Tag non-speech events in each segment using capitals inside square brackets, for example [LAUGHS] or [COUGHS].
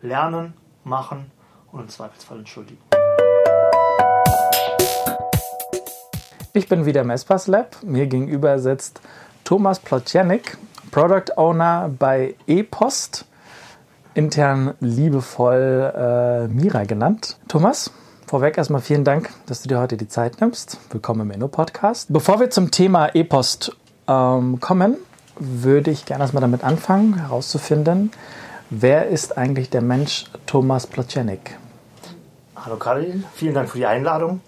lernen, machen und im Zweifelsfall entschuldigen. Ich bin wieder im Espas Lab. Mir gegenüber sitzt Thomas Plotjanik, Product Owner bei ePost, intern liebevoll äh, Mira genannt. Thomas, vorweg erstmal vielen Dank, dass du dir heute die Zeit nimmst. Willkommen im Inno-Podcast. Bevor wir zum Thema ePost ähm, kommen, würde ich gerne erstmal damit anfangen, herauszufinden, wer ist eigentlich der Mensch Thomas Plotjanik? Hallo Karin, vielen Dank für die Einladung.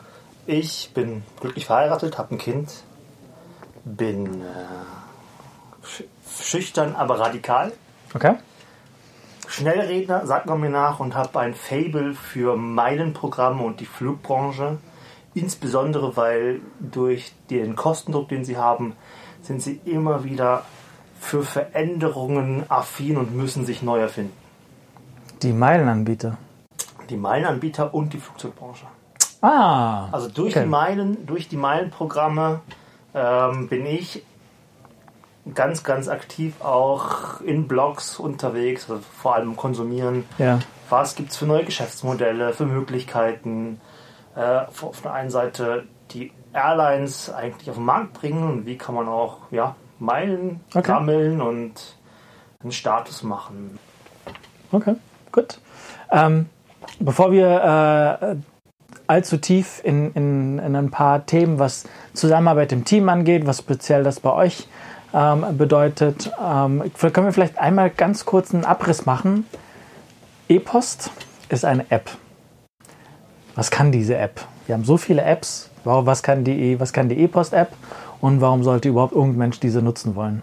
Ich bin glücklich verheiratet, habe ein Kind, bin äh, schüchtern, aber radikal. Okay. Schnellredner, sagt man mir nach, und habe ein Fable für Meilenprogramme und die Flugbranche. Insbesondere, weil durch den Kostendruck, den sie haben, sind sie immer wieder für Veränderungen affin und müssen sich neu erfinden. Die Meilenanbieter. Die Meilenanbieter und die Flugzeugbranche. Ah. Also durch okay. die Meilen, durch die Meilenprogramme ähm, bin ich ganz, ganz aktiv auch in Blogs unterwegs, also vor allem konsumieren. Ja. Was gibt es für neue Geschäftsmodelle, für Möglichkeiten? Äh, auf der einen Seite die Airlines eigentlich auf den Markt bringen und wie kann man auch ja, Meilen Okay. sammeln und einen Status machen. Okay, gut. Ähm, bevor wir äh, allzu tief in, in, in ein paar Themen, was Zusammenarbeit im Team angeht, was speziell das bei euch ähm, bedeutet, ähm, können wir vielleicht einmal ganz kurz einen Abriss machen. E-Post ist eine App. Was kann diese App? Wir haben so viele Apps. Was kann die was kann die E-Post-App und warum sollte überhaupt irgendein Mensch diese nutzen wollen?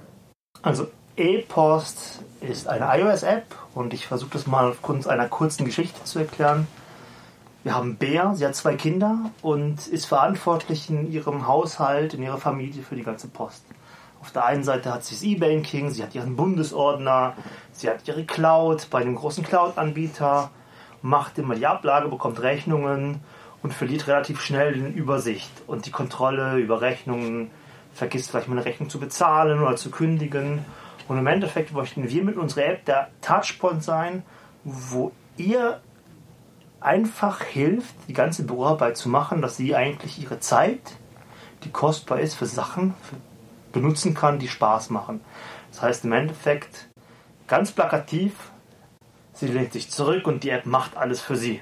Also E-Post ist eine iOS-App und ich versuche das mal aufgrund einer kurzen Geschichte zu erklären. Wir haben Bea, sie hat zwei Kinder und ist verantwortlich in ihrem Haushalt, in ihrer Familie für die ganze Post. Auf der einen Seite hat sie das E-Banking, sie hat ihren Bundesordner, sie hat ihre Cloud bei einem großen Cloud-Anbieter, macht immer die Ablage, bekommt Rechnungen und verliert relativ schnell die Übersicht und die Kontrolle über Rechnungen, vergisst vielleicht mal eine Rechnung zu bezahlen oder zu kündigen. Und im Endeffekt möchten wir mit unserer App der Touchpoint sein, wo ihr einfach hilft, die ganze Büroarbeit zu machen, dass sie eigentlich ihre Zeit, die kostbar ist, für Sachen benutzen kann, die Spaß machen. Das heißt im Endeffekt, ganz plakativ, sie lehnt sich zurück und die App macht alles für sie.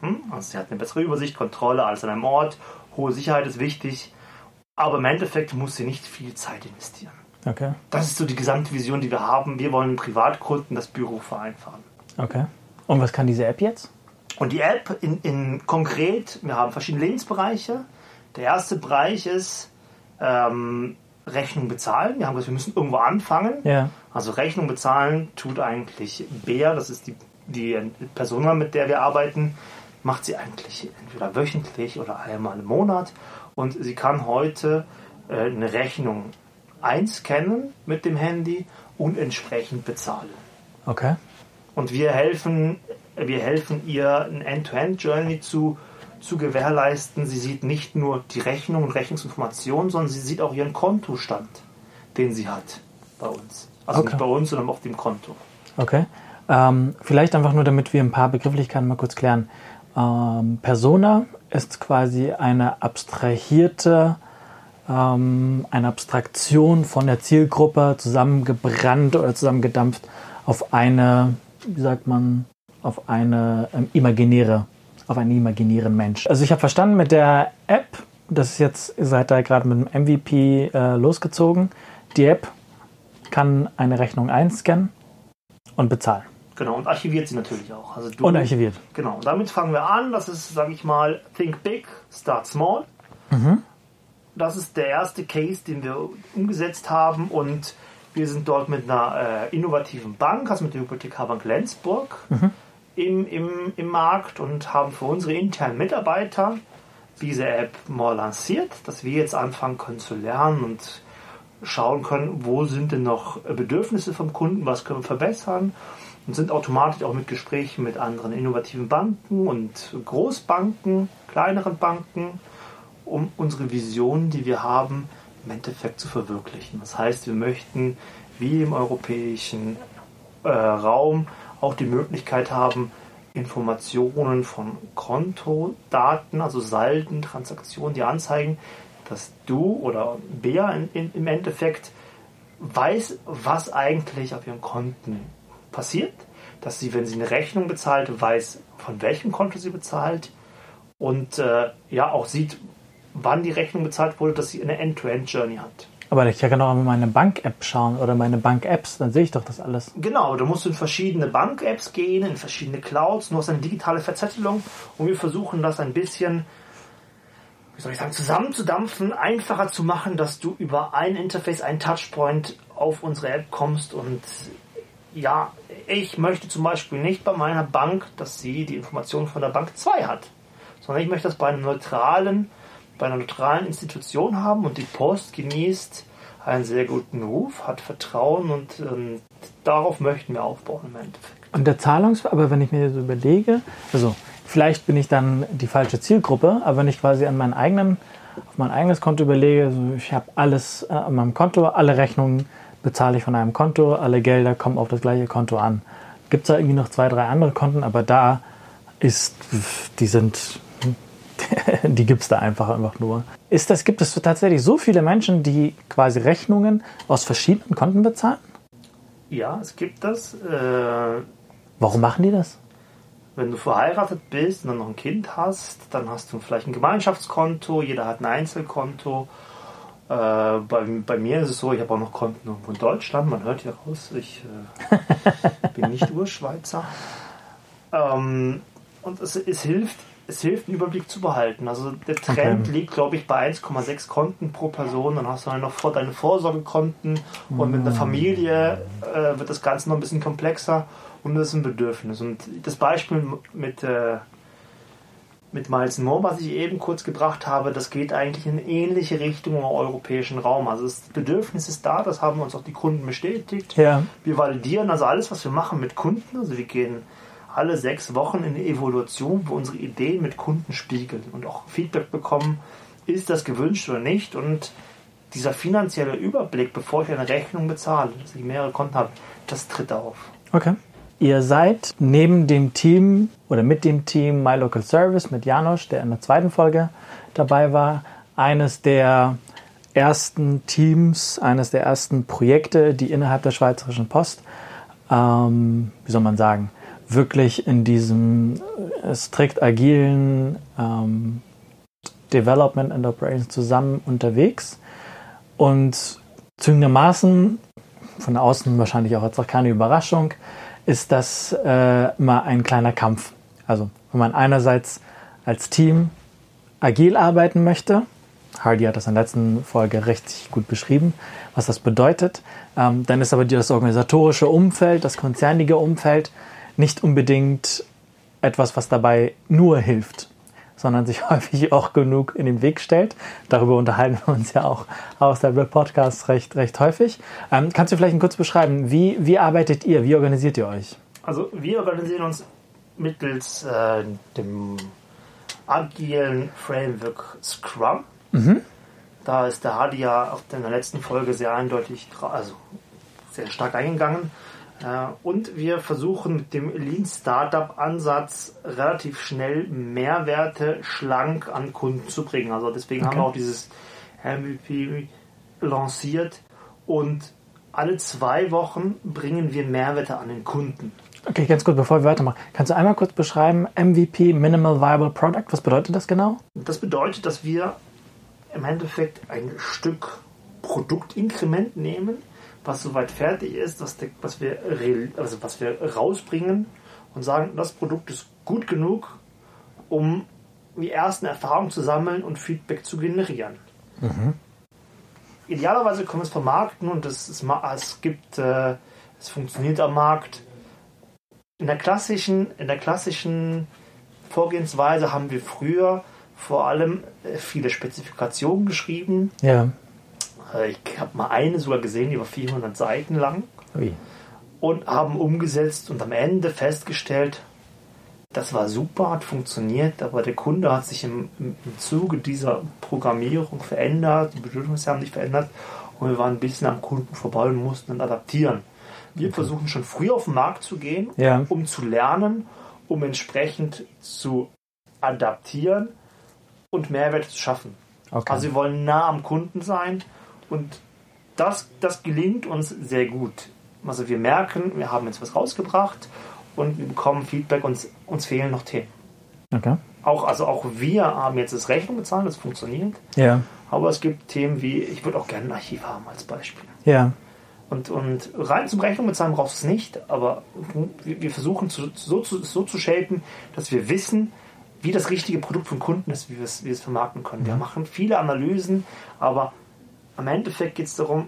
Hm? Also sie hat eine bessere Übersicht, Kontrolle, alles an einem Ort, hohe Sicherheit ist wichtig, aber im Endeffekt muss sie nicht viel Zeit investieren. Okay. Das ist so die gesamte Vision, die wir haben. Wir wollen Privatkunden das Büro vereinfachen. Okay. Und was kann diese App jetzt? Und die App in, in konkret, wir haben verschiedene Lebensbereiche. Der erste Bereich ist ähm, Rechnung bezahlen. Wir haben gesagt, wir müssen irgendwo anfangen. Ja. Also Rechnung bezahlen tut eigentlich Bea, das ist die, die Persona, mit der wir arbeiten, macht sie eigentlich entweder wöchentlich oder einmal im Monat. Und sie kann heute äh, eine Rechnung einscannen mit dem Handy und entsprechend bezahlen. Okay. Und wir helfen, wir helfen ihr, eine End-to-End-Journey zu, zu gewährleisten. Sie sieht nicht nur die Rechnung und Rechnungsinformationen, sondern sie sieht auch ihren Kontostand, den sie hat bei uns. Also Okay. nicht bei uns, sondern auf dem Konto. Okay. Ähm, vielleicht einfach nur, damit wir ein paar Begrifflichkeiten mal kurz klären. Ähm, Persona ist quasi eine abstrahierte, ähm, eine Abstraktion von der Zielgruppe zusammengebrannt oder zusammengedampft auf eine, wie sagt man, auf eine ähm, imaginäre, auf einen imaginären Mensch. Also ich habe verstanden mit der App, das ist jetzt, ihr seid da gerade mit dem MVP äh, losgezogen. Die App kann eine Rechnung einscannen und bezahlen. Genau, und archiviert sie natürlich auch. Also du, Und archiviert. Genau, und damit fangen wir an. Das ist, sage ich mal, Think Big, Start Small. Das ist der erste Case, den wir umgesetzt haben und wir sind dort mit einer äh, innovativen Bank, also mit der Hypothekarbank Lenzburg, im, im, im Markt und haben für unsere internen Mitarbeiter diese App mal lanciert, dass wir jetzt anfangen können zu lernen und schauen können, wo sind denn noch Bedürfnisse vom Kunden, was können wir verbessern und sind automatisch auch mit Gesprächen mit anderen innovativen Banken und Großbanken, kleineren Banken, um unsere Vision, die wir haben, im Endeffekt zu verwirklichen. Das heißt, wir möchten wie im europäischen äh, Raum auch die Möglichkeit haben, Informationen von Kontodaten, also Salden, Transaktionen, die anzeigen, dass du oder Bea in, in, im Endeffekt weiß, was eigentlich auf ihren Konten passiert, dass sie, wenn sie eine Rechnung bezahlt, weiß, von welchem Konto sie bezahlt und äh, ja auch sieht, wann die Rechnung bezahlt wurde, dass sie eine End-to-End-Journey hat. Aber ich kann auch mal meine Bank-App schauen oder meine Bank-Apps, dann sehe ich doch das alles. Genau, du musst in verschiedene Bank-Apps gehen, in verschiedene Clouds, du hast eine digitale Verzettelung und wir versuchen das ein bisschen, wie soll ich sagen, zusammenzudampfen, einfacher zu machen, dass du über ein Interface, ein Touchpoint auf unsere App kommst und ja, ich möchte zum Beispiel nicht bei meiner Bank, dass sie die Informationen von der Bank 2 hat, sondern ich möchte das bei einem neutralen bei einer neutralen Institution haben und die Post genießt einen sehr guten Ruf, hat Vertrauen und ähm, darauf möchten wir aufbauen im Endeffekt. Und der Zahlungs, aber wenn ich mir so überlege, also vielleicht bin ich dann die falsche Zielgruppe, aber wenn ich quasi an meinen eigenen, auf mein eigenes Konto überlege, also ich habe alles äh, an meinem Konto, alle Rechnungen bezahle ich von einem Konto, alle Gelder kommen auf das gleiche Konto an. Gibt es da irgendwie noch zwei, drei andere Konten, aber da ist, die sind [LAUGHS] die gibt es da einfach, einfach nur. Ist das, gibt es tatsächlich so viele Menschen, die quasi Rechnungen aus verschiedenen Konten bezahlen? Ja, es gibt das. Äh, Warum machen die das? Wenn du verheiratet bist und dann noch ein Kind hast, dann hast du vielleicht ein Gemeinschaftskonto, jeder hat ein Einzelkonto. Äh, bei, bei, mir ist es so, ich habe auch noch Konten irgendwo in Deutschland, man hört hier raus, ich äh, bin nicht [LAUGHS] Urschweizer. Ähm, und es, es hilft es hilft, einen Überblick zu behalten. Also der Trend okay. liegt, glaube ich, bei 1,6 Konten pro Person. Dann hast du dann noch vor deine Vorsorgekonten und mit einer mm. Familie äh, wird das Ganze noch ein bisschen komplexer und das ist ein Bedürfnis. Und das Beispiel mit, äh, mit Miles More, was ich eben kurz gebracht habe, das geht eigentlich in ähnliche Richtung im europäischen Raum. Also das Bedürfnis ist da, das haben uns auch die Kunden bestätigt. Ja. Wir validieren also alles, was wir machen mit Kunden. Also wir gehen alle sechs Wochen in eine Evaluation, wo unsere Ideen mit Kunden spiegeln und auch Feedback bekommen, ist das gewünscht oder nicht. Und dieser finanzielle Überblick, bevor ich eine Rechnung bezahle, dass ich mehrere Konten habe, das tritt auf. Okay. Ihr seid neben dem Team oder mit dem Team My Local Service mit Janosch, der in der zweiten Folge dabei war, eines der ersten Teams, eines der ersten Projekte, die innerhalb der Schweizerischen Post, ähm, wie soll man sagen, wirklich in diesem äh, strikt agilen ähm, Development and Operations zusammen unterwegs. Und zwingendermaßen, von außen wahrscheinlich auch als auch keine Überraschung, ist das äh, immer ein kleiner Kampf. Also wenn man einerseits als Team agil arbeiten möchte, Hardy hat das in der letzten Folge richtig gut beschrieben, was das bedeutet, ähm, dann ist aber das organisatorische Umfeld, das konzernige Umfeld nicht unbedingt etwas, was dabei nur hilft, sondern sich [LAUGHS] häufig auch genug in den Weg stellt. Darüber unterhalten wir uns ja auch aus der Podcast recht, recht häufig. Ähm, kannst du vielleicht kurz beschreiben, wie, wie arbeitet ihr, wie organisiert ihr euch? Also wir organisieren uns mittels äh, dem agilen Framework Scrum. Mhm. Da ist der Hadi ja in der letzten Folge sehr eindeutig, also sehr stark eingegangen. Äh, und wir versuchen mit dem Lean Startup Ansatz relativ schnell Mehrwerte schlank an Kunden zu bringen. Also deswegen okay. haben wir auch dieses MVP lanciert und alle zwei Wochen bringen wir Mehrwerte an den Kunden. Okay, ganz gut, bevor wir weitermachen. Kannst du einmal kurz beschreiben, MVP, Minimal Viable Product, was bedeutet das genau? Das bedeutet, dass wir im Endeffekt ein Stück Produktinkrement nehmen, was soweit fertig ist, was, was, wir, also was wir rausbringen und sagen, das Produkt ist gut genug, um die ersten Erfahrungen zu sammeln und Feedback zu generieren. Mhm. Idealerweise wir es vermarkten und es, es, es gibt, äh, es funktioniert am Markt. In der klassischen, in der klassischen Vorgehensweise haben wir früher vor allem äh, viele Spezifikationen geschrieben. Ja. Äh, ich habe mal eine sogar gesehen, die war 400 Seiten lang. Ui. Und haben umgesetzt und am Ende festgestellt, das war super, hat funktioniert, aber der Kunde hat sich im, im Zuge dieser Programmierung verändert, die Bedürfnisse haben sich verändert und wir waren ein bisschen am Kunden vorbei und mussten dann adaptieren. Wir versuchen schon früh auf den Markt zu gehen, Ja. um zu lernen, um entsprechend zu adaptieren und Mehrwert zu schaffen. Okay. Also wir wollen nah am Kunden sein und das, das gelingt uns sehr gut. Also wir merken, wir haben jetzt was rausgebracht und wir bekommen Feedback, uns, uns fehlen noch Themen. okay. Auch, also auch wir haben jetzt das Rechnung bezahlt, das funktioniert. Ja. Aber es gibt Themen wie, ich würde auch gerne ein Archiv haben als Beispiel. Ja. Und, und rein zum Rechnung bezahlen brauchst du es nicht, aber wir, wir versuchen zu, so, zu, so zu shapen, dass wir wissen, wie das richtige Produkt vom Kunden ist, wie wir es, wie wir es vermarkten können. Wir machen viele Analysen, aber am Endeffekt geht es darum,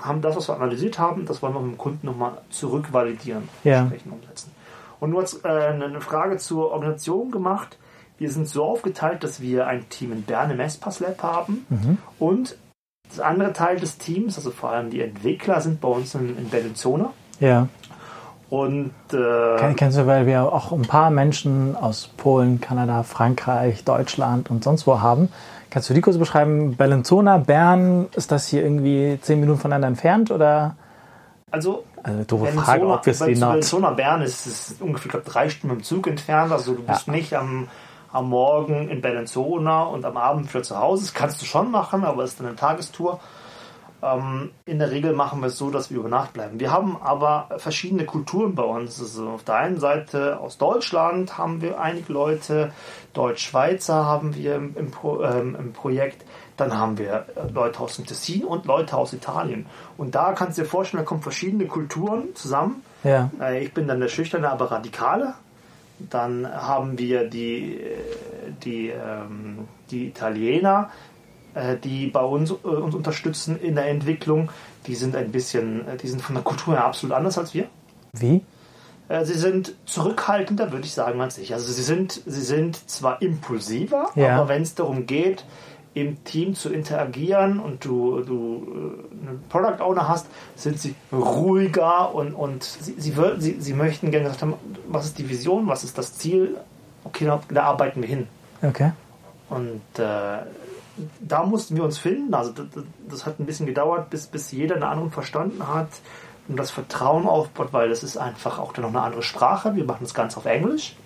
haben das, was wir analysiert haben, das wollen wir mit dem Kunden nochmal zurückvalidieren, Ja. entsprechend umsetzen. Und du hast äh, eine Frage zur Organisation gemacht. Wir sind so aufgeteilt, dass wir ein Team in Bern im Espace Lab haben und das andere Teil des Teams, also vor allem die Entwickler, sind bei uns in, in Bellinzona. Ja. Und äh, Ken- Kennst du, weil wir auch ein paar Menschen aus Polen, Kanada, Frankreich, Deutschland und sonst wo haben. Kannst du die kurz beschreiben? Bellinzona, Bern, ist das hier irgendwie zehn Minuten voneinander entfernt oder? also Also doofe Frage, obviously not. Bellinzona Bern ist, ist ungefähr glaub, drei Stunden mit dem Zug entfernt. Also du bist Ja. nicht am, am Morgen in Bellinzona und am Abend für zu Hause. Das kannst du schon machen, aber es ist dann eine Tagestour. Ähm, in der Regel machen wir es so, dass wir über Nacht bleiben. Wir haben aber verschiedene Kulturen bei uns. Also auf der einen Seite aus Deutschland haben wir einige Leute, Deutsch-Schweizer haben wir im, im, Pro, ähm, im Projekt. Dann haben wir äh, Leute aus dem Tessin und Leute aus Italien. Und da kannst du dir vorstellen, da kommen verschiedene Kulturen zusammen. Ja. Äh, Ich bin dann der Schüchterne, aber Radikale. Dann haben wir die, äh, die, ähm, die Italiener, die bei uns, äh, uns unterstützen in der Entwicklung. Die sind ein bisschen, äh, die sind von der Kultur her absolut anders als wir. Wie? Äh, Sie sind zurückhaltender, würde ich sagen, als ich. Also sie sind, sie sind zwar impulsiver, Ja. aber wenn es darum geht, im Team zu interagieren und du, du äh, einen Product Owner hast, sind sie ruhiger und, und sie, sie, sie, sie möchten gerne gesagt haben, was ist die Vision, was ist das Ziel? Okay, da, da arbeiten wir hin. Okay. Und äh, da mussten wir uns finden. Also das, das hat ein bisschen gedauert, bis, bis jeder einen anderen verstanden hat und das Vertrauen aufbaut, weil das ist einfach auch dann noch eine andere Sprache. Wir machen das Ganze auf Englisch.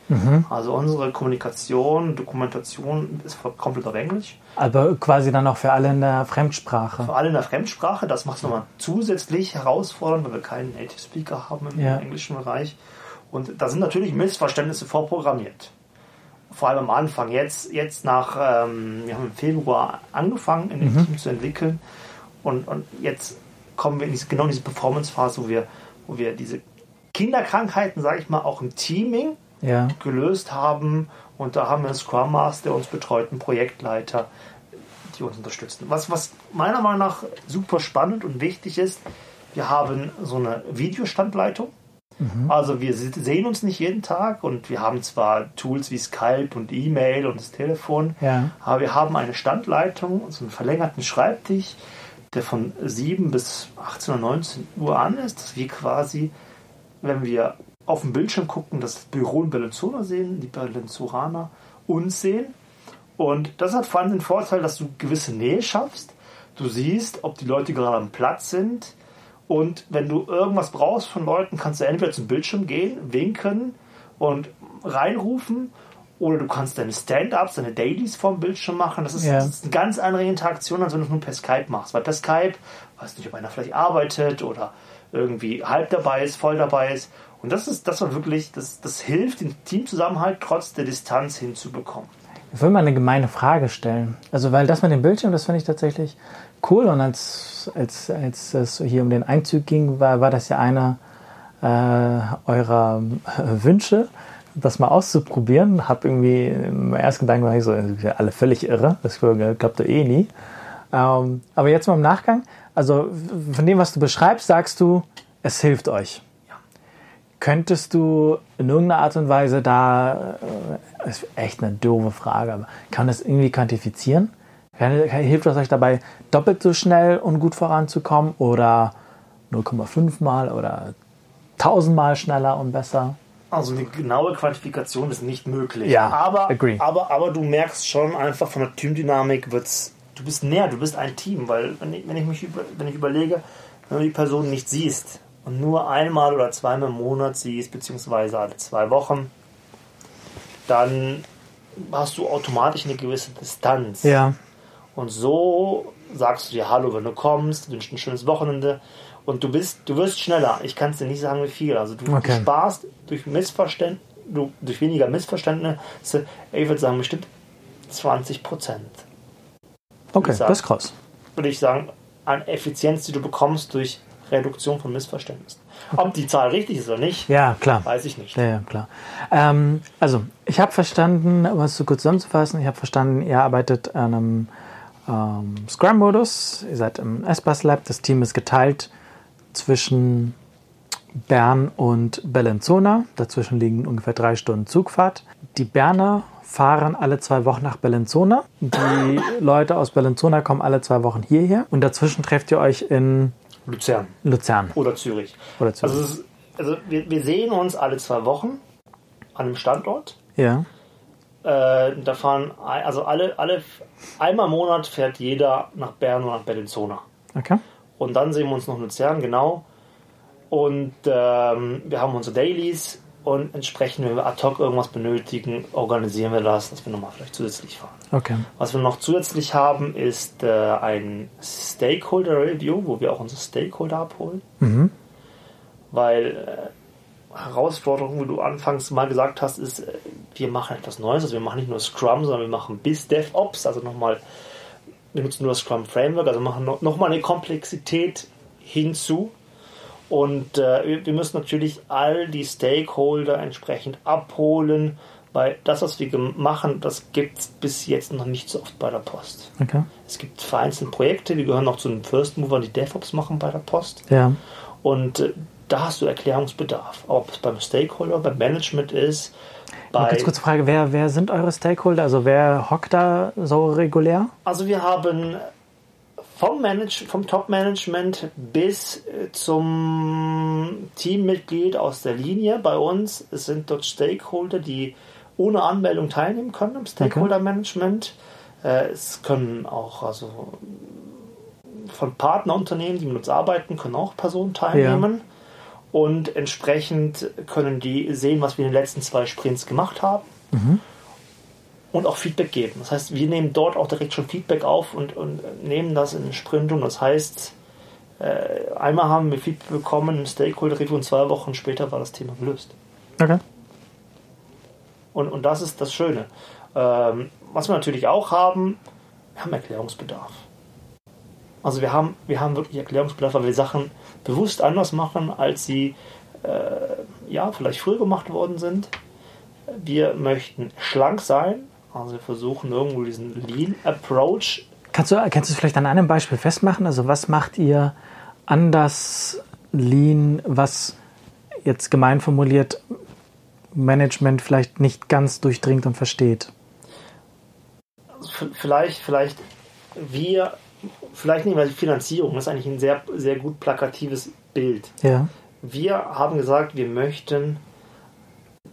Also unsere Kommunikation, Dokumentation ist komplett auf Englisch. Aber quasi dann auch für alle in der Fremdsprache. Vor allem in der Fremdsprache. Das macht es nochmal zusätzlich herausfordernd, weil wir keinen Native Speaker haben im Ja. englischen Bereich. Und da sind natürlich Missverständnisse vorprogrammiert. Vor allem am Anfang. Jetzt, jetzt nach, ähm, wir haben im Februar angefangen, in dem Team zu entwickeln. Und, und jetzt kommen wir in diese, genau in diese Performance-Phase, wo wir, wo wir diese Kinderkrankheiten, sage ich mal, auch im Teaming Ja. gelöst haben. Und da haben wir einen Scrum Master, der uns betreut, einen Projektleiter, die uns unterstützen. Was, was meiner Meinung nach super spannend und wichtig ist, wir haben so eine Videostandleitung. Also wir se- sehen uns nicht jeden Tag und wir haben zwar Tools wie Skype und E-Mail und das Telefon, Ja. aber wir haben eine Standleitung, so einen verlängerten Schreibtisch, der von 7 bis 18 oder 19 Uhr an ist, dass wir quasi, wenn wir auf dem Bildschirm gucken, das Büro in Bellinzona sehen, die Bellinzoraner uns sehen. Und das hat vor allem den Vorteil, dass du gewisse Nähe schaffst. Du siehst, ob die Leute gerade am Platz sind. Und wenn du irgendwas brauchst von Leuten, kannst du entweder zum Bildschirm gehen, winken und reinrufen. Oder du kannst deine Stand-ups, deine Dailies vom Bildschirm machen. Das ist, Ja. das ist eine ganz andere Interaktion, als wenn du es nur per Skype machst. Weil per Skype, weiß nicht, ob einer vielleicht arbeitet oder irgendwie halb dabei ist, voll dabei ist. Und das ist, das war wirklich, das, das hilft, den Teamzusammenhalt trotz der Distanz hinzubekommen. Ich will mal eine gemeine Frage stellen. Also, weil das mit dem Bildschirm, das finde ich tatsächlich cool. Und als, als, als es hier um den Einzug ging, war, war das ja einer äh, eurer äh, Wünsche, das mal auszuprobieren. Hab irgendwie im ersten Gedanken war ich so, alle völlig irre. Das glaubt ihr eh nie. Ähm, aber jetzt mal im Nachgang. Also, von dem, was du beschreibst, sagst du, es hilft euch. Könntest du in irgendeiner Art und Weise da, äh, ist echt eine doofe Frage, aber kann das irgendwie quantifizieren? Hilft das euch dabei, doppelt so schnell und gut voranzukommen oder 0,5 mal oder 1000 mal schneller und besser? Also eine genaue Quantifikation ist nicht möglich. Ja, aber, agree. aber, aber du merkst schon einfach von der Teamdynamik wird's, du bist näher, du bist ein Team, weil wenn ich, wenn ich mich über, wenn ich überlege, wenn du die Person nicht siehst und nur einmal oder zweimal im Monat siehst, beziehungsweise alle zwei Wochen, dann hast du automatisch eine gewisse Distanz. Ja. Und so sagst du dir Hallo, wenn du kommst, wünschst ein schönes Wochenende und du bist, du wirst schneller. Ich kann es dir nicht sagen, wie viel. Also du, Okay. du sparst durch Missverständ, du, durch weniger Missverständnisse, ich würde sagen bestimmt 20 Prozent. Okay, das ist krass. Würde ich sagen, an Effizienz, die du bekommst durch Reduktion von Missverständnissen. Ob die Zahl richtig ist oder nicht, Ja, klar. weiß ich nicht. Ja, ja, klar. Ähm, also, ich habe verstanden, um es so kurz zusammenzufassen, ich habe verstanden, ihr arbeitet an einem ähm, Scrum-Modus, ihr seid im S-Bus Lab, das Team ist geteilt zwischen Bern und Bellinzona, dazwischen liegen ungefähr drei Stunden Zugfahrt. Die Berner fahren alle zwei Wochen nach Bellinzona, die Leute aus Bellinzona kommen alle zwei Wochen hierher und dazwischen trefft ihr euch in Luzern Luzern oder Zürich. oder Zürich. Also, ist, also wir, wir sehen uns alle zwei Wochen an einem Standort. ja, Äh, da fahren, also alle, alle, einmal im Monat fährt jeder nach Bern oder nach Bellinzona. okay. Und dann sehen wir uns noch in Luzern, genau. Und ähm, wir haben unsere Dailies und entsprechend, wenn wir ad hoc irgendwas benötigen, organisieren wir das, dass wir nochmal vielleicht zusätzlich fahren. Okay. Was wir noch zusätzlich haben, ist äh, ein Stakeholder Review, wo wir auch unsere Stakeholder abholen. Weil äh, Herausforderung, wie du anfangs mal gesagt hast, ist, äh, wir machen etwas Neues. Also wir machen nicht nur Scrum, sondern wir machen bis DevOps, also nochmal, wir nutzen nur das Scrum Framework, also machen noch, noch mal eine Komplexität hinzu. Und äh, wir- müssen natürlich all die Stakeholder entsprechend abholen, weil das, was wir machen, das gibt es bis jetzt noch nicht so oft bei der Post. Okay. Es gibt vereinzelt Projekte, die gehören auch zu den First Movern, die DevOps machen bei der Post. Ja. Und äh, da hast du Erklärungsbedarf. Ob es beim Stakeholder, beim Management ist, bei. ganz kurze Frage, wer, wer sind eure Stakeholder? Also wer hockt da so regulär? Also wir haben vom, Manage vom Top-Management bis äh, zum Teammitglied aus der Linie bei uns. Es sind dort Stakeholder, die ohne Anmeldung teilnehmen können im Stakeholder-Management. Äh, Es können auch also von Partnerunternehmen, die mit uns arbeiten, können auch Personen teilnehmen. Und entsprechend können die sehen, was wir in den letzten zwei Sprints gemacht haben und auch Feedback geben. Das heißt, wir nehmen dort auch direkt schon Feedback auf und, und nehmen das in den Sprint um. Das heißt, äh, einmal haben wir Feedback bekommen im Stakeholder Review und zwei Wochen später war das Thema gelöst. Okay. Und, und das ist das Schöne. Ähm, was wir natürlich auch haben, wir haben Erklärungsbedarf. Also wir haben, wir haben wirklich Erklärungsbedarf, weil wir Sachen bewusst anders machen, als sie äh, ja vielleicht früher gemacht worden sind. Wir möchten schlank sein, also wir versuchen irgendwo diesen Lean Approach. Kannst du, kannst du es vielleicht an einem Beispiel festmachen? Also was macht ihr anders lean, was jetzt gemein formuliert Management vielleicht nicht ganz durchdringt und versteht? vielleicht, vielleicht wir, vielleicht nicht, weil die Finanzierung das ist eigentlich ein sehr, sehr gut plakatives Bild. Ja. Wir haben gesagt, wir möchten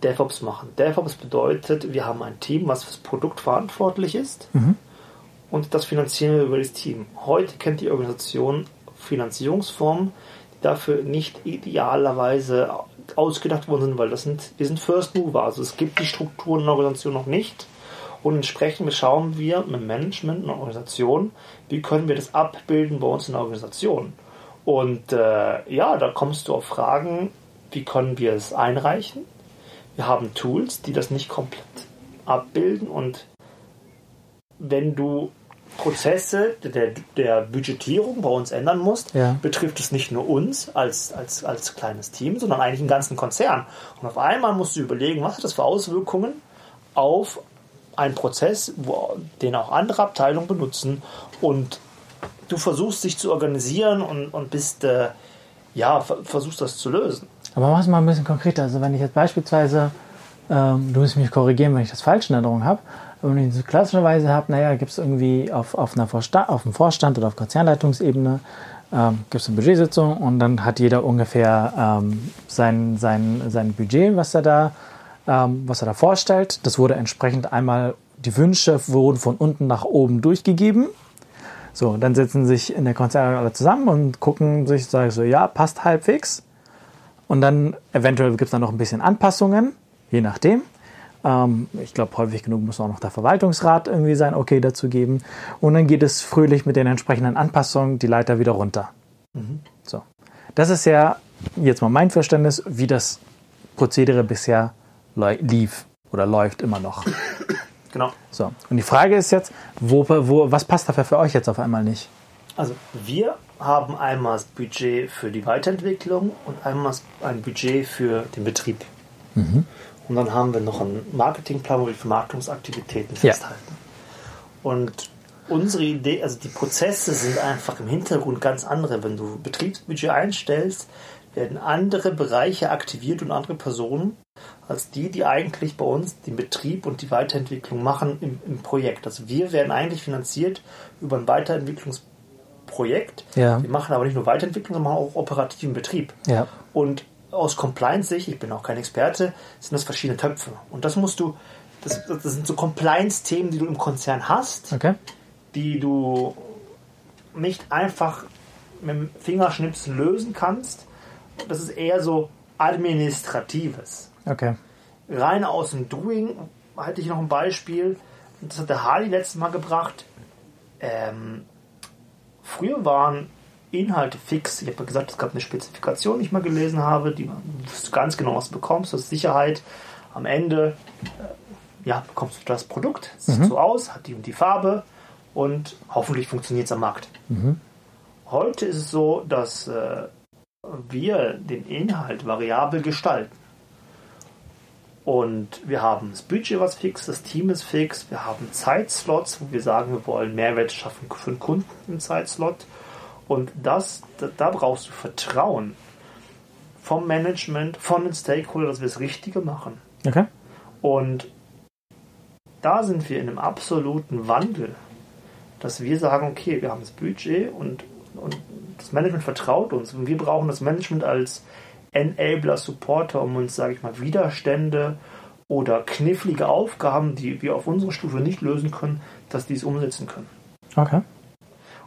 DevOps machen. DevOps bedeutet, wir haben ein Team, was fürs Produkt verantwortlich ist und das finanzieren wir über das Team. Heute kennt die Organisation Finanzierungsformen, die dafür nicht idealerweise ausgedacht worden sind, weil das sind, wir sind First Mover. Also es gibt die Strukturen in der Organisation noch nicht. Und entsprechend schauen wir mit Management und Organisation, wie können wir das abbilden bei uns in der Organisation. Und äh, ja, da kommst du auf Fragen, wie können wir es einreichen? Wir haben Tools, die das nicht komplett abbilden und wenn du Prozesse der, der Budgetierung bei uns ändern musst, Ja. betrifft es nicht nur uns als, als, als kleines Team, sondern eigentlich einen ganzen Konzern. Und auf einmal musst du überlegen, was hat das für Auswirkungen auf einen Prozess, wo, den auch andere Abteilungen benutzen. Und du versuchst dich zu organisieren und, und bist, äh, ja, ver- versuchst das zu lösen. Aber mach es mal ein bisschen konkreter. Also wenn ich jetzt beispielsweise, ähm, du musst mich korrigieren, wenn ich das falsch in Erinnerung habe, wenn ich so klassischerweise habe, naja, gibt es irgendwie auf, auf, einer Vorsta auf dem Vorstand oder auf Konzernleitungsebene, ähm, gibt es eine Budgetsitzung und dann hat jeder ungefähr ähm, sein, sein, sein Budget, was er da ähm, was er da vorstellt. Das wurde entsprechend einmal, die Wünsche wurden von unten nach oben durchgegeben. So, dann sitzen sich in der Konzern alle zusammen und gucken sich, sagen so, ja, passt halbwegs. Und dann eventuell gibt es dann noch ein bisschen Anpassungen, je nachdem. Ähm, ich glaube, häufig genug muss auch noch der Verwaltungsrat irgendwie sein Okay dazu geben. Und dann geht es fröhlich mit den entsprechenden Anpassungen die Leiter wieder runter. Mhm. So. Das ist ja jetzt mal mein Verständnis, wie das Prozedere bisher lief oder läuft immer noch. [COUGHS] Genau. So. Und die Frage ist jetzt, wo, wo, was passt dafür für euch jetzt auf einmal nicht? Also wir haben einmal das Budget für die Weiterentwicklung und einmal ein Budget für den Betrieb. Mhm. Und dann haben wir noch einen Marketingplan, wo wir Vermarktungsaktivitäten festhalten. Ja. Und unsere Idee, also die Prozesse sind einfach im Hintergrund ganz andere. Wenn du Betriebsbudget einstellst, werden andere Bereiche aktiviert und andere Personen als die, die eigentlich bei uns den Betrieb und die Weiterentwicklung machen im, im Projekt. Also wir werden eigentlich finanziert über ein Weiterentwicklungsprojekt. Ja. Wir machen aber nicht nur Weiterentwicklung, sondern auch operativen Betrieb. Ja. Und aus Compliance-Sicht, ich bin auch kein Experte, sind das verschiedene Töpfe. Und das musst du, das, das sind so Compliance-Themen, die du im Konzern hast, okay. die du nicht einfach mit dem Fingerschnipsen lösen kannst. Das ist eher so administratives. Okay. Rein aus dem Doing hätte ich noch ein Beispiel. Das hat der Harley letztes Mal gebracht. Ähm, früher waren Inhalte fix. Ich habe gesagt, es gab eine Spezifikation, die ich mal gelesen habe, die du ganz genau was bekommst, das ist Sicherheit. Am Ende äh, ja, bekommst du das Produkt, sieht mhm. so aus, hat die und die Farbe und hoffentlich funktioniert es am Markt. Mhm. Heute ist es so, dass äh, wir den Inhalt variabel gestalten. Und wir haben das Budget, was fix, das Team ist fix, wir haben Zeitslots, wo wir sagen, wir wollen Mehrwert schaffen für den Kunden im Zeitslot. Und das, da, da brauchst du Vertrauen vom Management, von den Stakeholdern, dass wir das Richtige machen. Okay. Und da sind wir in einem absoluten Wandel, dass wir sagen, okay, wir haben das Budget und, und das Management vertraut uns und wir brauchen das Management als Enabler, Supporter, um uns, sage ich mal, Widerstände oder knifflige Aufgaben, die wir auf unserer Stufe nicht lösen können, dass die es umsetzen können. Okay.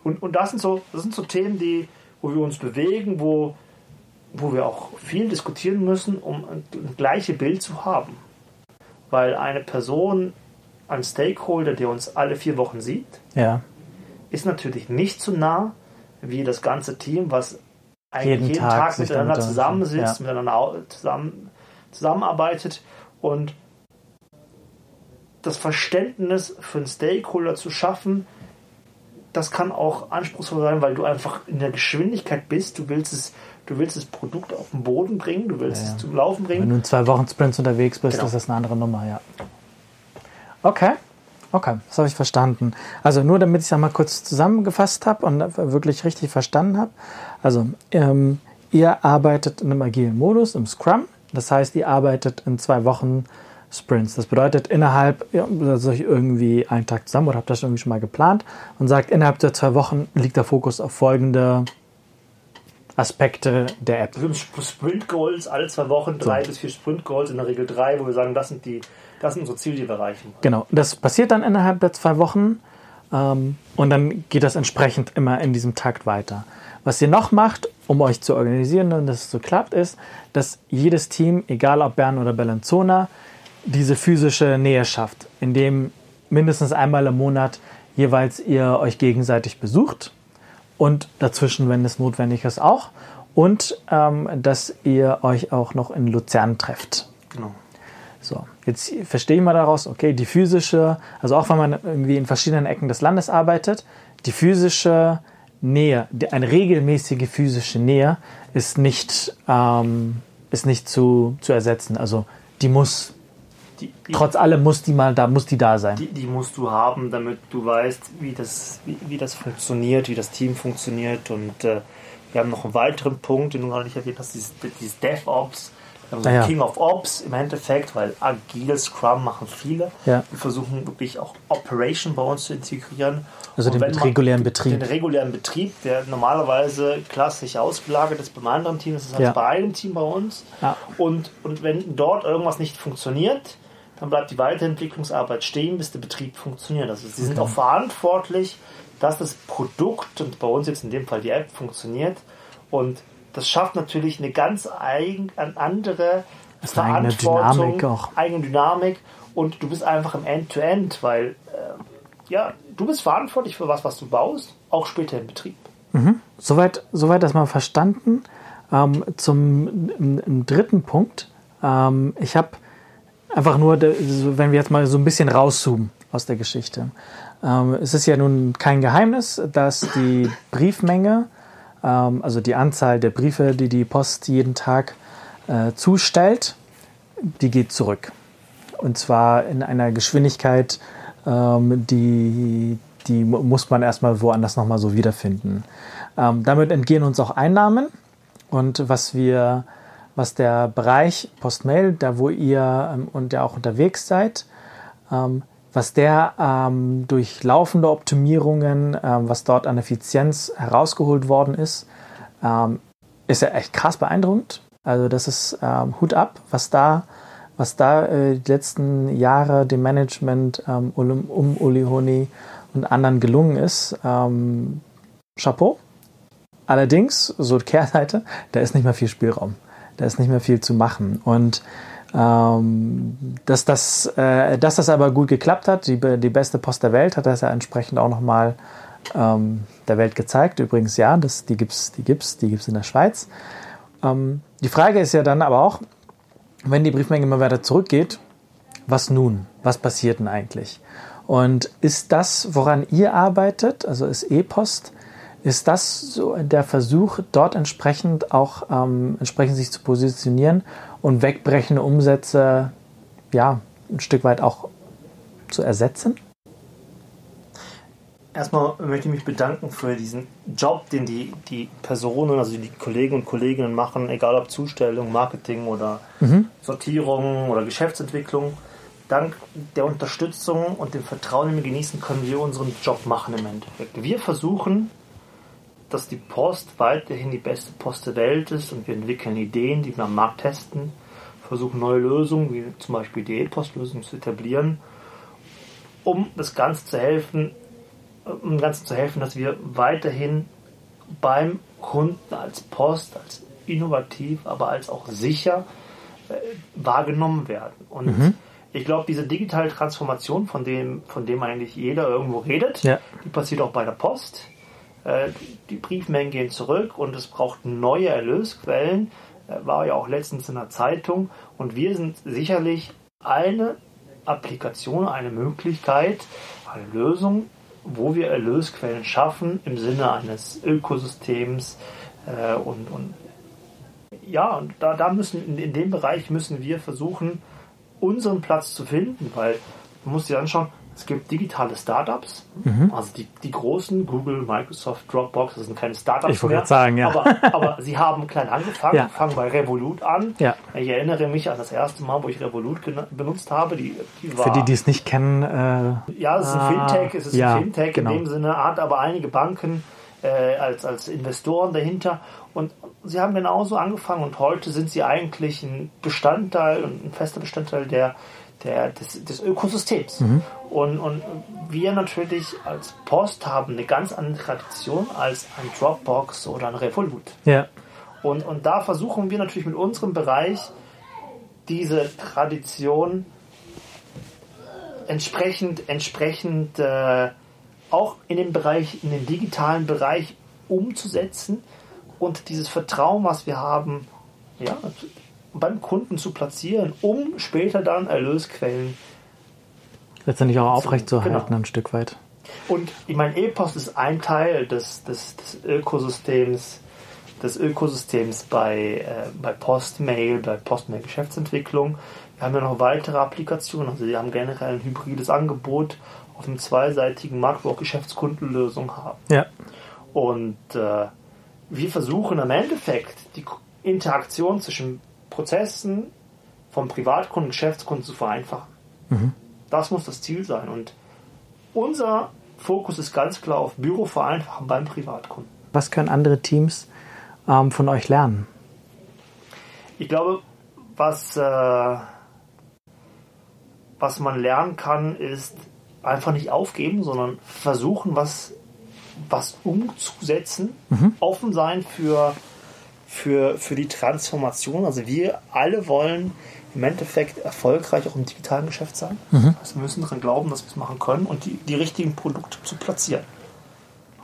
Und, und das, sind so, das sind so Themen, die, wo wir uns bewegen, wo, wo wir auch viel diskutieren müssen, um ein, ein gleiche Bild zu haben. Weil eine Person, ein Stakeholder, der uns alle vier Wochen sieht, ja. ist natürlich nicht so nah wie das ganze Team, was eigentlich jeden, jeden Tag, Tag miteinander zusammensitzt, ja. miteinander zusammen, zusammenarbeitet und das Verständnis für einen Stakeholder zu schaffen, das kann auch anspruchsvoll sein, weil du einfach in der Geschwindigkeit bist. Du willst es, du willst das Produkt auf den Boden bringen, du willst ja, es zum Laufen bringen. Wenn du in zwei Wochen Sprints unterwegs bist, genau. ist das eine andere Nummer, ja. Okay. Okay, das habe ich verstanden. Also nur damit ich es einmal kurz zusammengefasst habe und wirklich richtig verstanden habe. Also ähm, ihr arbeitet in einem agilen Modus, im Scrum. Das heißt, ihr arbeitet in zwei Wochen Sprints. Das bedeutet, innerhalb, ja, euch irgendwie einen Tag zusammen oder habt das irgendwie schon mal geplant und sagt, innerhalb der zwei Wochen liegt der Fokus auf folgende Aspekte der App. Sprint Goals alle zwei Wochen, drei so. bis vier Sprint Goals, in der Regel drei, wo wir sagen, das sind die, das sind unsere Ziele, die wir erreichen. Genau, das passiert dann innerhalb der zwei Wochen ähm, und dann geht das entsprechend immer in diesem Takt weiter. Was ihr noch macht, um euch zu organisieren und dass es so klappt, ist, dass jedes Team, egal ob Bern oder Bellanzona, diese physische Nähe schafft, indem mindestens einmal im Monat jeweils ihr euch gegenseitig besucht und dazwischen, wenn es notwendig ist, auch. Und ähm, dass ihr euch auch noch in Luzern trefft. Genau. Jetzt verstehe ich mal daraus, okay, die physische, also auch wenn man irgendwie in verschiedenen Ecken des Landes arbeitet, die physische Nähe, eine regelmäßige physische Nähe ist nicht, ähm, ist nicht zu, zu ersetzen. Also die muss die, die, Trotz allem muss die mal da, muss die da sein. Die, die musst du haben, damit du weißt, wie das, wie, wie das funktioniert, wie das Team funktioniert. Und äh, wir haben noch einen weiteren Punkt, den du noch nicht erwähnt hast, dieses, dieses DevOps. Also ja. King of Ops im Endeffekt, weil agile Scrum machen viele. Ja. Wir versuchen wirklich auch Operation bei uns zu integrieren. Also den regulären Betrieb. Den regulären Betrieb, der normalerweise klassisch ausgelagert ist beim anderen Team, das ist halt ja. bei einem Team bei uns. Ja. Und, und wenn dort irgendwas nicht funktioniert, dann bleibt die Weiterentwicklungsarbeit stehen, bis der Betrieb funktioniert. Also sie sind okay. auch verantwortlich, dass das Produkt und bei uns jetzt in dem Fall die App funktioniert. Und das schafft natürlich eine ganz eigen, eine andere Das ist eine eigene Verantwortung, Dynamik auch. eigene Dynamik und du bist einfach im End-to-End, weil äh, ja, du bist verantwortlich für was, was du baust, auch später im Betrieb. Soweit, soweit das mal verstanden. Ähm, zum im, dritten Punkt. Ähm, ich habe einfach nur, wenn wir jetzt mal so ein bisschen rauszoomen aus der Geschichte. Ähm, es ist ja nun kein Geheimnis, dass die Briefmenge, also die Anzahl der Briefe, die die Post jeden Tag äh, zustellt, die geht zurück. Und zwar in einer Geschwindigkeit, ähm, die, die mu- muss man erstmal woanders nochmal so wiederfinden. Ähm, damit entgehen uns auch Einnahmen. Und was wir, was der Bereich Postmail, da wo ihr ähm, und ja auch unterwegs seid, ähm, was der ähm, durch laufende Optimierungen, ähm, was dort an Effizienz herausgeholt worden ist, ähm, ist ja echt krass beeindruckend. Also das ist ähm, Hut ab, was da, was da äh, die letzten Jahre dem Management ähm, um, um Uli Honi und anderen gelungen ist. Ähm, Chapeau. Allerdings, so Kehrseite, da ist nicht mehr viel Spielraum. Da ist nicht mehr viel zu machen. Und ähm, dass, das, äh, dass das aber gut geklappt hat, die, die beste Post der Welt, hat das ja entsprechend auch nochmal ähm, der Welt gezeigt. Übrigens, ja, das, die gibt es die gibt's, die gibt's in der Schweiz. Ähm, die Frage ist ja dann aber auch, wenn die Briefmenge immer weiter zurückgeht, was nun? Was passiert denn eigentlich? Und ist das, woran ihr arbeitet, also ist E-Post, ist das so der Versuch, dort entsprechend auch ähm, entsprechend sich zu positionieren und wegbrechende Umsätze ja ein Stück weit auch zu ersetzen? Erstmal möchte ich mich bedanken für diesen Job, den die, die Personen, also die Kollegen und Kolleginnen machen, egal ob Zustellung, Marketing oder Sortierung oder Geschäftsentwicklung. Dank der Unterstützung und dem Vertrauen, den wir genießen, können wir unseren Job machen im Endeffekt. Wir versuchen, dass die Post weiterhin die beste Post der Welt ist und wir entwickeln Ideen, die wir am Markt testen, versuchen neue Lösungen, wie zum Beispiel die E-Post-Lösung zu etablieren, um das Ganze zu helfen, um dem Ganzen zu helfen, dass wir weiterhin beim Kunden als Post, als innovativ, aber als auch sicher äh, wahrgenommen werden. Und ich glaube, diese digitale Transformation, von dem, von dem eigentlich jeder irgendwo redet, Ja. die passiert auch bei der Post. Äh, die Briefmengen gehen zurück und es braucht neue Erlösquellen. Äh, War ja auch letztens in der Zeitung. Und wir sind sicherlich eine Applikation, eine Möglichkeit, eine Lösung, wo wir Erlösquellen schaffen im Sinne eines Ökosystems äh, und, und ja, und da, da müssen in, in dem Bereich müssen wir versuchen, unseren Platz zu finden, weil man muss sich anschauen, es gibt digitale Startups, also die, die großen, Google, Microsoft, Dropbox, das sind keine Startups Ich mehr, sagen, ja. aber, aber sie haben klein angefangen, Ja. fangen bei Revolut an. Ja. Ich erinnere mich an das erste Mal, wo ich Revolut benutzt habe. Die, die war, Für die, die es nicht kennen, äh, ja, es ist ein Ah, Fintech, es ist ja, ein Fintech genau. in dem Sinne, hat aber einige Banken äh, als, als Investoren dahinter und sie haben genauso angefangen und heute sind sie eigentlich ein Bestandteil und ein fester Bestandteil der, der, des, des Ökosystems. Mhm. Und, und wir natürlich als Post haben eine ganz andere Tradition als ein Dropbox oder ein Revolut. ja, Und, und da versuchen wir natürlich mit unserem Bereich diese Tradition entsprechend, entsprechend äh, auch in den Bereich, in den digitalen Bereich umzusetzen und dieses Vertrauen, was wir haben, ja, beim Kunden zu platzieren, um später dann Erlösquellen. letztendlich auch aufrechtzuerhalten Genau. ein Stück weit. Und ich meine, E-Post ist ein Teil des, des, des Ökosystems, des Ökosystems bei, äh, bei Postmail, bei Postmail Geschäftsentwicklung. Wir haben ja noch weitere Applikationen, also wir haben generell ein hybrides Angebot auf einem zweiseitigen Markt, wo auch Geschäftskundenlösungen haben. Ja, Und äh, wir versuchen im Endeffekt die Interaktion zwischen Prozessen vom Privatkunden und Geschäftskunden zu vereinfachen. Das muss das Ziel sein. Und unser Fokus ist ganz klar auf Büro vereinfachen beim Privatkunden. was können andere Teams ähm, von euch lernen? Ich glaube, was, äh, was man lernen kann, ist einfach nicht aufgeben, sondern versuchen, was, was umzusetzen, offen sein für, für, für die Transformation. Also wir alle wollen im Endeffekt erfolgreich auch im digitalen Geschäft sein. Mhm. Also wir müssen daran glauben, dass wir es machen können und die, die richtigen Produkte zu platzieren.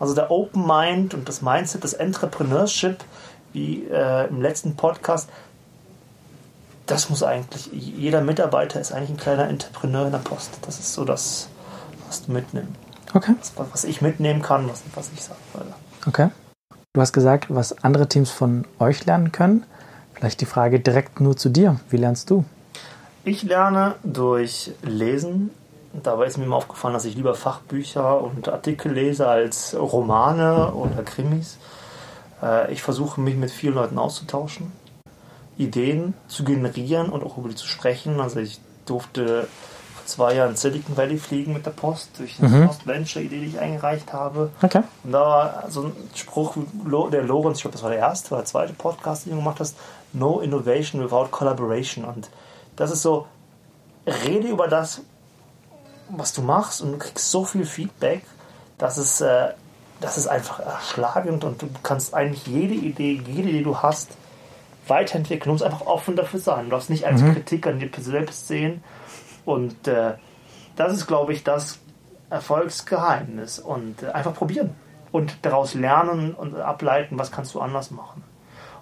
Also der Open Mind und das Mindset des Entrepreneurship, wie äh, im letzten Podcast, das muss eigentlich, jeder Mitarbeiter ist eigentlich ein kleiner Entrepreneur in der Post. Das ist so das, was du mitnimmst. Okay. Das, was ich mitnehmen kann, was, was ich sagen würde. Okay. Du hast gesagt, was andere Teams von euch lernen können. Vielleicht die Frage direkt nur zu dir. Wie lernst du? Ich lerne durch Lesen. Dabei ist mir immer aufgefallen, dass ich lieber Fachbücher und Artikel lese als Romane oder Krimis. Äh, ich versuche mich mit vielen Leuten auszutauschen, Ideen zu generieren und auch über die zu sprechen. Also ich durfte zwei Jahren Silicon Valley fliegen mit der Post, durch eine mhm. Post-Venture-Idee, die ich eingereicht habe. Okay. Und da war so ein Spruch, der Lorenz, ich glaube, das war der erste oder zweite Podcast, den du gemacht hast, No Innovation without Collaboration. Und das ist so, rede über das, was du machst und du kriegst so viel Feedback, dass es, äh, das ist einfach erschlagend und du kannst eigentlich jede Idee, jede Idee, die du hast, weiterentwickeln. Du musst einfach offen dafür sein. Du darfst nicht als mhm. Kritik an dir selbst sehen, und äh, das ist, glaube ich, das Erfolgsgeheimnis. Und äh, einfach probieren und daraus lernen und ableiten, was kannst du anders machen.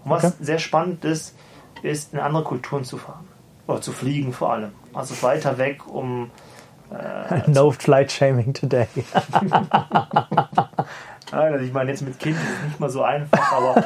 Und was okay. sehr spannend ist, ist in andere Kulturen zu fahren. Oder zu fliegen vor allem. Also weiter weg, um. Äh, [LAUGHS] no flight shaming today. [LAUGHS] Nein, also ich meine, jetzt mit Kind ist es nicht mal so einfach, aber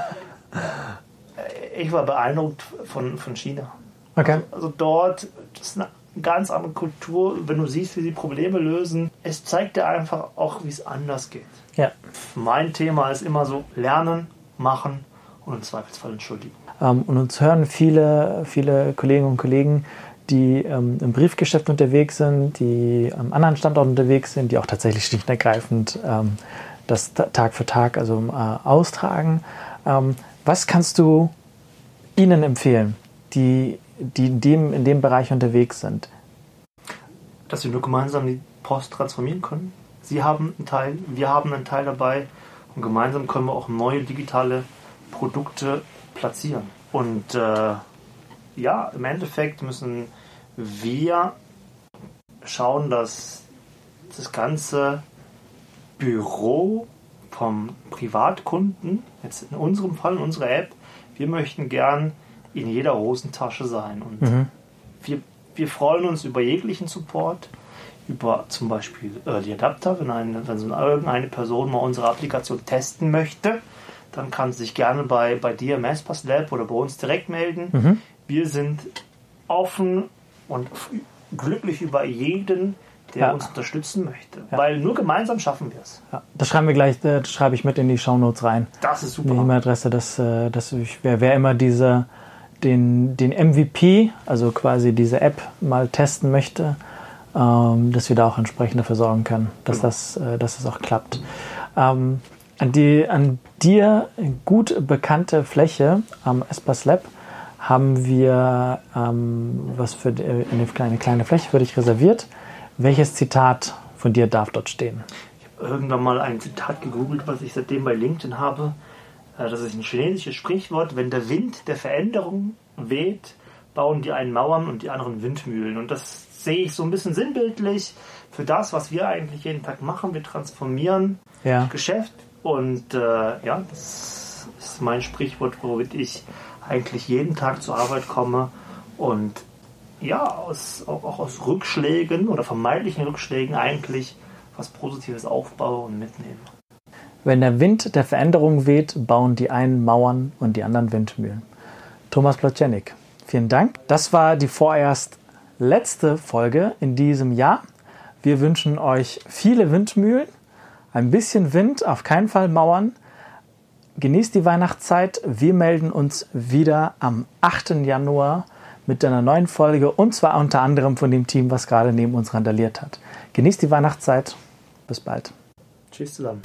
äh, ich war beeindruckt von, von China. Okay. Also, also dort, das ist eine ganz andere Kultur, wenn du siehst, wie sie Probleme lösen. Es zeigt dir einfach auch, wie es anders geht. Ja. Mein Thema ist immer so: Lernen, machen und im Zweifelsfall entschuldigen. Ähm, und uns hören viele, viele Kolleginnen und Kollegen, die ähm, im Briefgeschäft unterwegs sind, die am anderen Standort unterwegs sind, die auch tatsächlich schlicht und ergreifend ähm, das Tag für Tag also äh, austragen. Ähm, was kannst du ihnen empfehlen, die die in dem, in dem Bereich unterwegs sind. Dass wir nur gemeinsam die Post transformieren können. Sie haben einen Teil, wir haben einen Teil dabei und gemeinsam können wir auch neue digitale Produkte platzieren. Und äh, ja, im Endeffekt müssen wir schauen, dass das ganze Büro vom Privatkunden, jetzt in unserem Fall, in unserer App, wir möchten gern in jeder Hosentasche sein. Und mhm. wir, wir freuen uns über jeglichen Support, über zum Beispiel Early Adapter, wenn, eine, wenn so irgendeine Person mal unsere Applikation testen möchte, dann kann sie sich gerne bei, bei DMS Pass Lab oder bei uns direkt melden. Mhm. Wir sind offen und glücklich über jeden, der ja. uns unterstützen möchte. Ja. Weil nur gemeinsam schaffen wir es. Ja. Das schreiben wir gleich, äh, das schreibe ich mit in die Shownotes rein. Das ist super. Die E-Mail-Adresse, das, äh, das, wer, wer immer diese den, den MVP, also quasi diese App, mal testen möchte, ähm, dass wir da auch entsprechend dafür sorgen können, dass, genau. das, äh, dass das auch klappt. Ähm, an, die, an dir gut bekannte Fläche am Espas Lab haben wir ähm, was für eine kleine, kleine Fläche für dich reserviert. Welches Zitat von dir darf dort stehen? Ich habe irgendwann mal ein Zitat gegoogelt, was ich seitdem bei LinkedIn habe. Äh, das ist ein chinesisches Sprichwort, wenn der Wind der Veränderung weht, bauen die einen Mauern und die anderen Windmühlen. Und das sehe ich so ein bisschen sinnbildlich für das, was wir eigentlich jeden Tag machen. Wir transformieren ja. Geschäft und äh, ja, das ist mein Sprichwort, womit ich eigentlich jeden Tag zur Arbeit komme und ja, aus, auch, auch aus Rückschlägen oder vermeintlichen Rückschlägen eigentlich was Positives aufbaue und mitnehme. Wenn der Wind der Veränderung weht, bauen die einen Mauern und die anderen Windmühlen. Thomas Plotjenik, vielen Dank. Das war die vorerst letzte Folge in diesem Jahr. Wir wünschen euch viele Windmühlen, ein bisschen Wind, auf keinen Fall Mauern. Genießt die Weihnachtszeit. Wir melden uns wieder am 8. Januar mit einer neuen Folge und zwar unter anderem von dem Team, was gerade neben uns randaliert hat. Genießt die Weihnachtszeit. Bis bald. Tschüss zusammen.